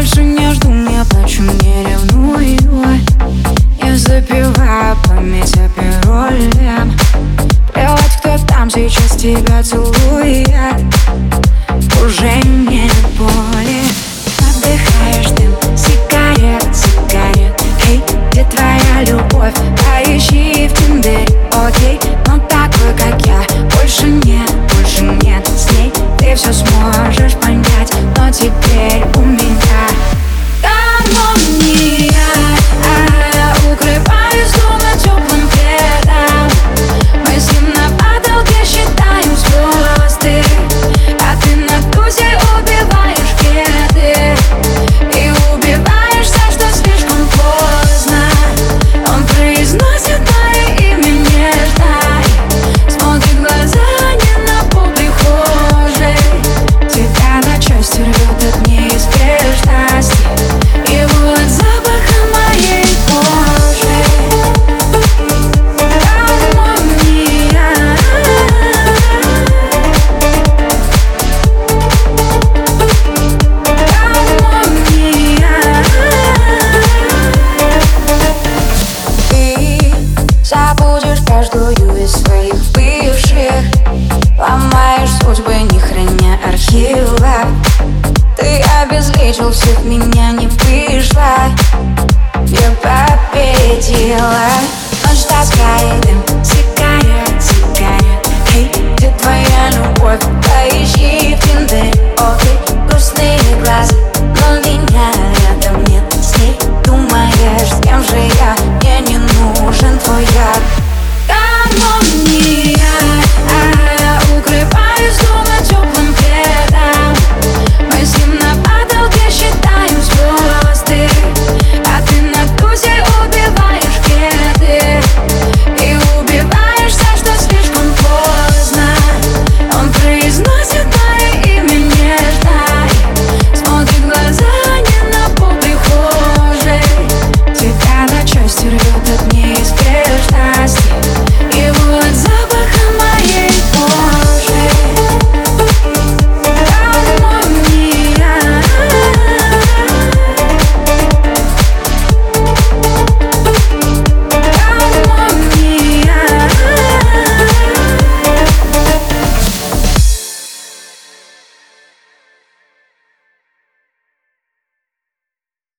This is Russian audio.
больше не жду, не плачу, не ревную Я запиваю память о пиролем Плевать, кто там сейчас тебя целует. Уже не боль. обезличил всех, меня не вышла, Я победила. Ночь таскает дым